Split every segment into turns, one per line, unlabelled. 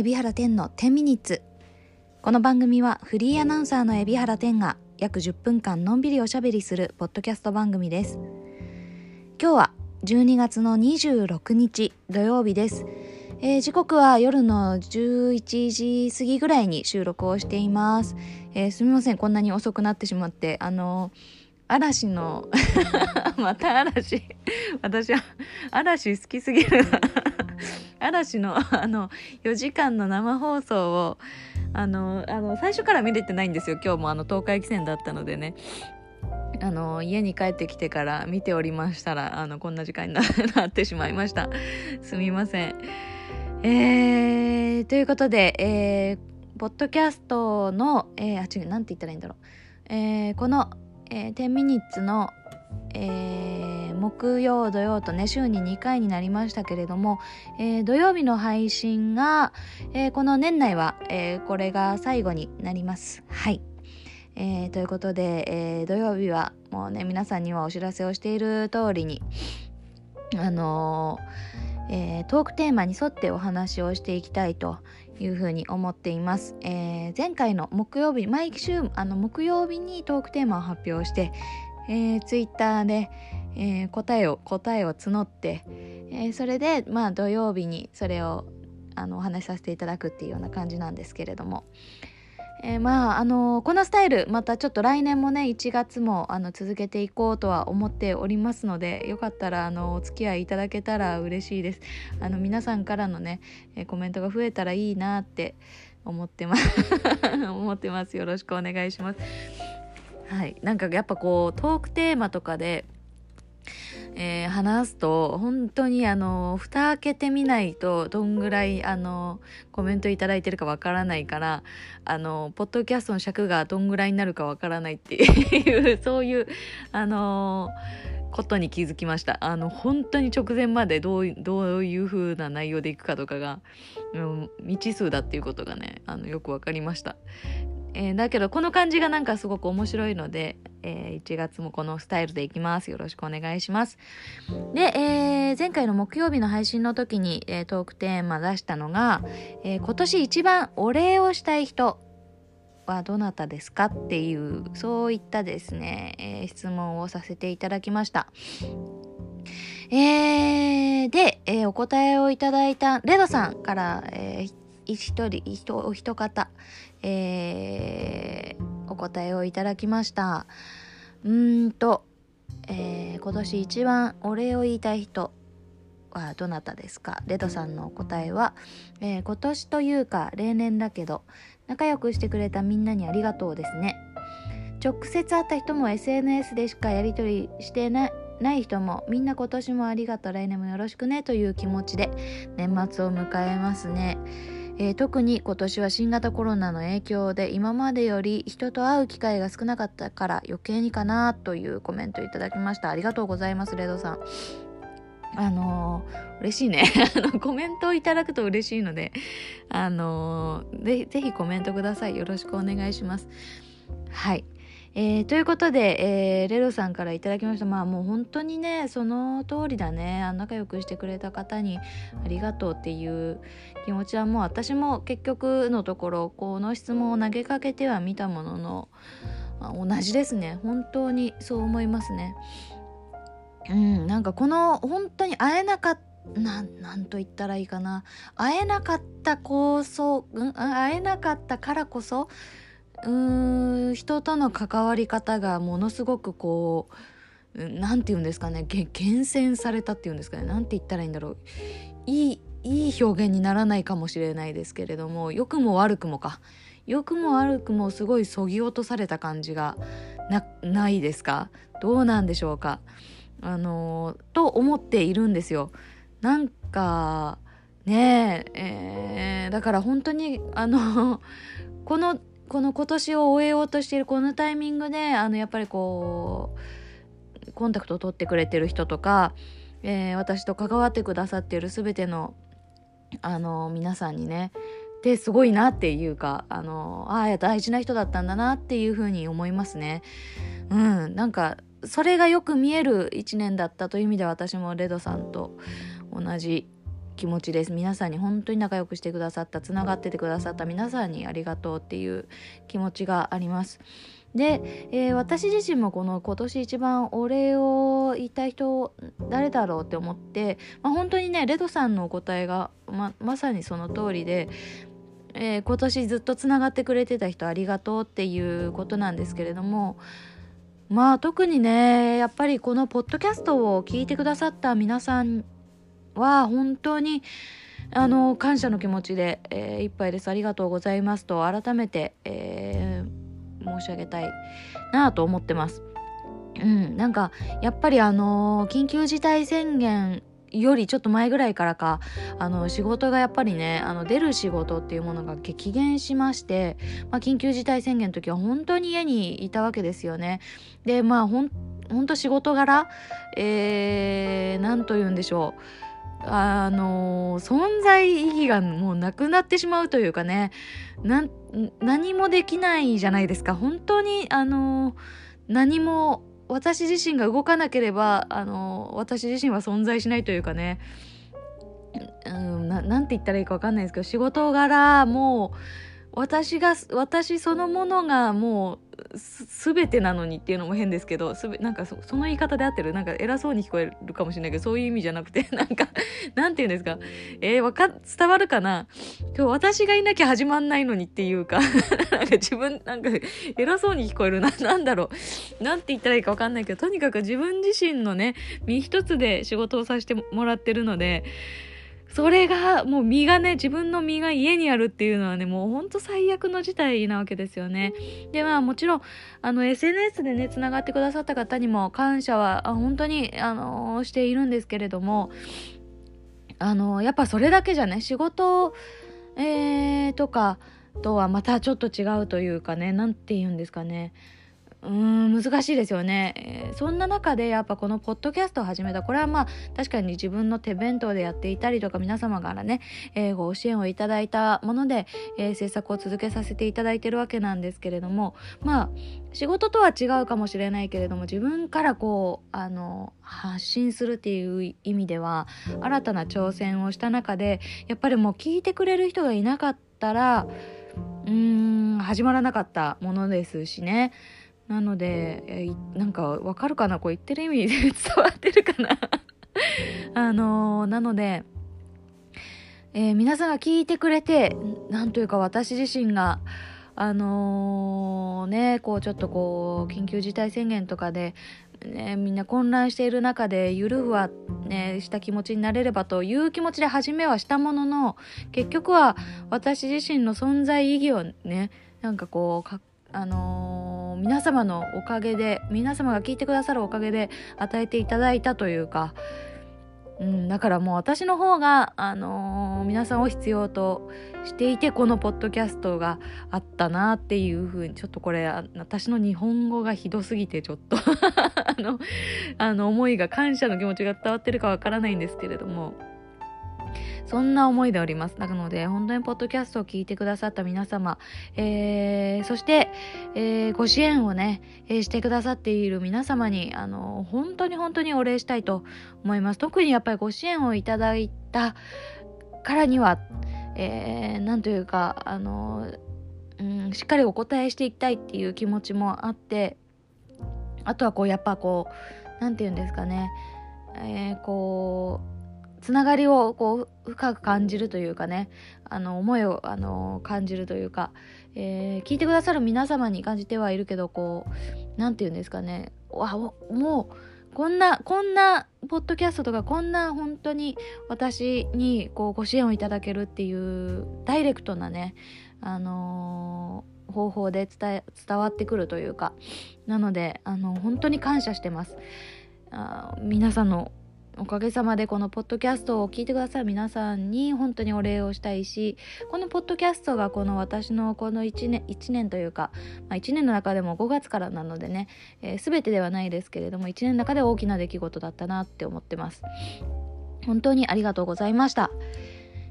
海老原天の10ミニッツ。この番組はフリーアナウンサーの海老原天が約10分間のんびりおしゃべりするポッドキャスト番組です。今日は12月の26日土曜日です、えー時刻は夜の11時過ぎぐらいに収録をしています、えーすみませんこんなに遅くなってしまってあの嵐の また嵐。私は嵐好きすぎる嵐の あの4時間の生放送をあのあの最初から見れてないんですよ。今日もあの東海汽船だったのでね。あの家に帰ってきてから見ておりましたらあのこんな時間になってしまいました。すみません。えー、ということで、えー、ポッドキャストの、えー、あ違うなんて言ったらいいんだろう、えー、この、えー、10ミニッツのえー木曜土曜とね週に2回になりましたけれども、えー土曜日の配信が、えーこの年内は、えこれが最後になります。はい、えということで、え土曜日はもうね皆さんにはお知らせをしている通りにあのえトークテーマに沿ってお話をしていきたいというふうに思っています、えー前回の木曜日毎週あの木曜日にトークテーマを発表してえー、ツイッターで、えー答えを答えを募って、えーそれでまあ土曜日にそれをあのお話しさせていただくっていうような感じなんですけれども、えーまああのこのスタイルまたちょっと来年もね1月もあの続けていこうとは思っておりますのでよかったらあのお付き合いいただけたら嬉しいです。あの皆さんからのね、えコメントが増えたらいいなって思ってます。思ってます。よろしくお願いします。はい、なんかやっぱこうトークテーマとかで、えー話すと本当にあの蓋開けてみないとどんぐらいあのコメントいいてるかわからないからあのポッドキャストの尺がどんぐらいになるかわからないっていう そういうあのことに気づきました。あの本当に直前までどうどういう風な内容でいくかとかが、うん、未知数だっていうことがねあのよくわかりました。えーだけどこの感じがなんかすごく面白いので、えー1月もこのスタイルでいきます。よろしくお願いします。で、えー前回の木曜日の配信の時に、えトークテーマ出したのが、え今年一番お礼をしたい人はどなたですかっていうそういったですね、え質問をさせていただきました。えで、えお答えをいただいたレドさんから、えー一人一お一方。えーお答えをいただきました。うんと、えー今年一番お礼を言いたい人はどなたですか？レドさんのお答えは、えー今年というか例年だけど仲良くしてくれたみんなにありがとうですね。直接会った人も SNS でしかやり取りしてないない人もみんな今年もありがとう来年もよろしくねという気持ちで年末を迎えますね。えー特に今年は新型コロナの影響で今までより人と会う機会が少なかったから余計にかなというコメントいただきました。ありがとうございますレドさん。あのー嬉しいね。コメントをいただくと嬉しいのであのーぜぜひコメントください。よろしくお願いします。はい。えーということで、えーレロさんからいただきました。まあもう本当にねその通りだね。あ仲良くしてくれた方にありがとうっていう気持ちはもう私も結局のところこの質問を投げかけてはみたものの、まあ同じですね。本当にそう思いますね。うんなんかこの本当に会えなかったななんと言ったらいいかな。会えなかったこそ、うん、会えなかったからこそうーん人との関わり方がものすごくこううんなんて言うんですかね厳選されたっていうんですかねなんて言ったらいいんだろう。いいいい表現にならないかもしれないですけれども良くも悪くもか。良くも悪くもすごいそぎ落とされた感じがなないですか？どうなんでしょうか？あのーと思っているんですよ。なんかねええーだから本当にあのこのこの今年を終えようとしているこのタイミングであのやっぱりこうコンタクトを取ってくれてる人とか、えー私と関わってくださっている全てのあの皆さんにねですごいなっていうかあのああ大事な人だったんだなっていうふうに思いますね。うん、なんかそれがよく見える一年だったという意味で私もレドさんと同じ気持ちです皆さんに本当に仲良くしてくださったつながっててくださった皆さんにありがとうっていう気持ちがあります。で、えー、私自身もこの今年一番お礼を言いたい人誰だろうって思って、まあ、本当にねレドさんのお答えがままさにその通りで、えー、今年ずっとつながってくれてた人ありがとうっていうことなんですけれどもまあ特にねやっぱりこのポッドキャストを聞いてくださった皆さんは本当にあの感謝の気持ちで、えー、いっぱいですありがとうございますと改めて、えー、申し上げたいなと思ってます。うん、なんかやっぱりあの緊急事態宣言よりちょっと前ぐらいからかあの仕事がやっぱりねあの出る仕事っていうものが激減しまして、まあ、緊急事態宣言の時は本当に家にいたわけですよね。でまあほんほんと仕事柄えー、何と言うんでしょうあの存在意義がもうなくなってしまうというかね。何もできないじゃないですか。本当にあの何も私自身が動かなければあの私自身は存在しないというかね。うんななんて言ったらいいか分かんないですけど仕事柄もう私が私そのものがもう全てなのにっていうのも変ですけどすべなんかその言い方で合ってる？なんか偉そうに聞こえるかもしれないけどそういう意味じゃなくて なんかなんて言うんですか？えー、わか伝わるかな？今日私がいなきゃ始まんないのにっていうか なんか自分なんか偉そうに聞こえるな。なんだろう？なんて言ったらいいかわかんないけどとにかく自分自身のね身一つで仕事をさせてもらってるのでそれがもう身がね自分の身が家にあるっていうのはねもうほんと最悪の事態なわけですよね。でまあもちろんあの SNS でねつながってくださった方にも感謝は本当にあのしているんですけれどもあのやっぱそれだけじゃね仕事、えー、とかとはまたちょっと違うというかね何て言うんですかねうーん難しいですよね、えー、そんな中でやっぱこのポッドキャストを始めたこれはまあ確かに自分の手弁当でやっていたりとか皆様からね、えー、ご支援をいただいたもので、えー、制作を続けさせていただいてるわけなんですけれどもまあ仕事とは違うかもしれないけれども自分からこうあの発信するっていう意味では新たな挑戦をした中でやっぱりもう聞いてくれる人がいなかったらうーん始まらなかったものですしね。なので、えー、なんかわかるかな？こう言ってる意味で伝わってるかな？あのー、なので、えー、皆さんが聞いてくれてなんというか私自身があのー、ねこうちょっとこう緊急事態宣言とかで、ね、みんな混乱している中でゆるふわ、ね、した気持ちになれればという気持ちで始めはしたものの結局は私自身の存在意義をねなんかこうあのー皆様のおかげで皆様が聞いてくださるおかげで与えていただいたというか、うん、だからもう私の方が、あのー、皆さんを必要としていてこのポッドキャストがあったなっていうふうにちょっとこれ私の日本語がひどすぎてちょっと あのあの思いが感謝の気持ちが伝わってるかわからないんですけれども。そんな思いでおります。なので、本当にポッドキャストを聞いてくださった皆様、えー、そして、えー、ご支援をね、えー、してくださっている皆様に、あの、本当に本当にお礼したいと思います。特にやっぱりご支援をいただいたからには、えー、なんというか、あの、うん、しっかりお答えしていきたいっていう気持ちもあって、あとはこう、やっぱこう、なんて言うんですかね、えー、こう、つながりをこう深く感じるというかねあの思いをあの感じるというか、えー、聞いてくださる皆様に感じてはいるけどこう何て言うんですかねわもうこんなこんなポッドキャストとかこんな本当に私にこうご支援をいただけるっていうダイレクトなねあのー、方法で伝伝わってくるというかなのであの本当に感謝してます。あ皆さんのおかげさまでこのポッドキャストを聞いてくださる皆さんに本当にお礼をしたいしこのポッドキャストがこの私のこの1年 ,1 年というか、まあ、1年の中でも5月からなのでね、えー、全てではないですけれども1年の中で大きな出来事だったなって思ってます。本当にありがとうございました。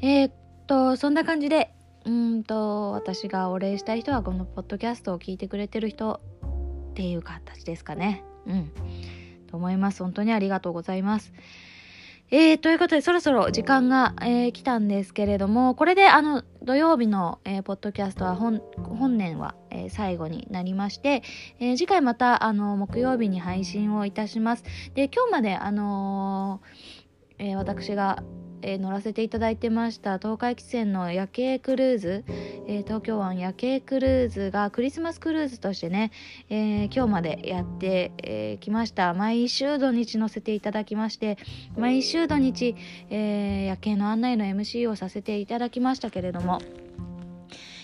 えー、っとそんな感じでうんと私がお礼したい人はこのポッドキャストを聞いてくれてる人っていう形ですかね。うん。と思います。本当にありがとうございます。えー、ということで、そろそろ時間が、えー、来たんですけれども、これで、あの、土曜日の、えー、ポッドキャストは本、本年は、えー、最後になりまして、えー、次回また、あの、木曜日に配信をいたします。で、今日まで、あのー、え、私が、えー、乗らせていただいてました。東海汽船の夜景クルーズ、えー、東京湾夜景クルーズがクリスマスクルーズとしてね、えー、今日までやってき、えー、ました。毎週土日乗せていただきまして毎週土日、えー、夜景の案内の MC をさせていただきましたけれども、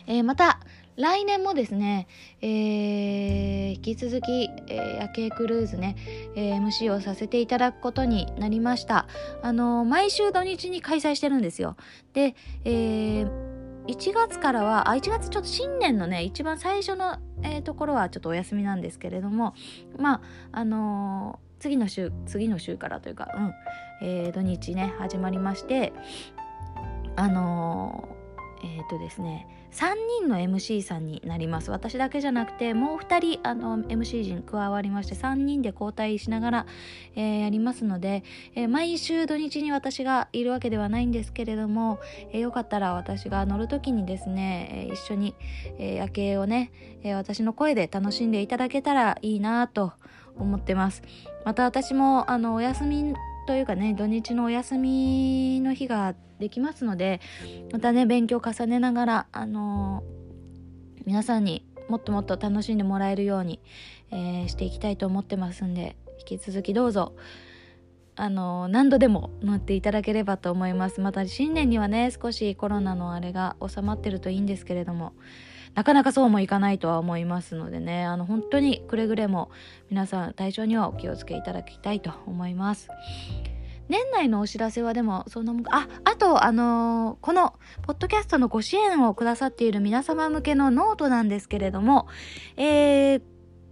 えー、また来年もですね、えー、引き続き、えー、夜景クルーズね、えー、MC をさせていただくことになりました。あの毎週土日に開催してるんですよ。で、えー、1月からは、あ、1月ちょっと新年のね、一番最初の、えー、ところはちょっとお休みなんですけれども、まあ、あのー、次の週、次の週からというか、うん、えー、土日ね、始まりまして、あの、えっ、とですね、3人の MC さんになります。私だけじゃなくてもう2人あの MC 陣加わりまして3人で交代しながら、えー、やりますので、えー、毎週土日に私がいるわけではないんですけれども、えー、よかったら私が乗る時にですね、え一緒に、え夜景をね、え私の声で楽しんでいただけたらいいなと思ってます。また私もあのお休みというかね土日のお休みの日ができますのでまたね勉強重ねながらあのー、皆さんにもっともっと楽しんでもらえるように、えー、していきたいと思ってますんで引き続きどうぞあのー、何度でも乗っていただければと思います。また新年にはね少しコロナのあれが収まってるといいんですけれどもなかなかそうもいかないとは思いますのでねあの本当にくれぐれも皆さん体調にはお気をつけいただきたいと思います年内のお知らせはでもそんなもんああとあのー、このポッドキャストのご支援をくださっている皆様向けのノートなんですけれどもえー、っ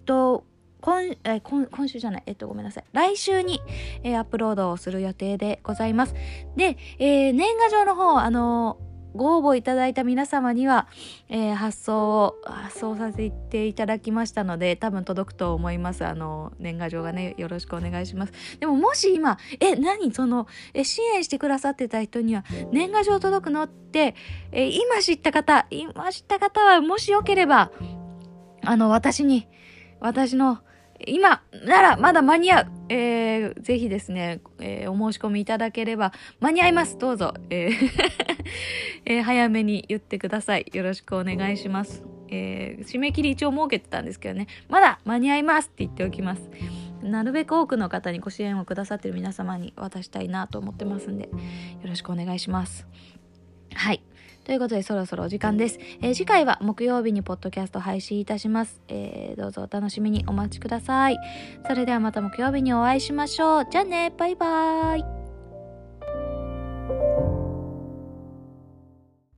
と今え今今週じゃない、えっと、ごめんなさい。来週に、えー、アップロードをする予定でございます。で、えー、年賀状の方、あのご応募いただいた皆様には、えー、発送を発送させていただきましたので多分届くと思います。あの年賀状がねよろしくお願いします。でももし今え何？そのえ支援してくださってた人には年賀状届くのって、え今知った方今知った方はもしよければあの私に私の今ならまだ間に合う。えー、ぜひですね、えー、お申し込みいただければ間に合います。どうぞ。えー えー、早めに言ってください。よろしくお願いします。えー、締め切り一応設けてたんですけどね、まだ間に合いますって言っておきます。なるべく多くの方にご支援をくださってる皆様に渡したいなと思ってますんで、よろしくお願いします。はい。ということでそろそろお時間です。えー、次回は木曜日にポッドキャスト配信いたします、えー、どうぞお楽しみにお待ちください。それではまた木曜日にお会いしましょう。じゃあね、バイバーイ。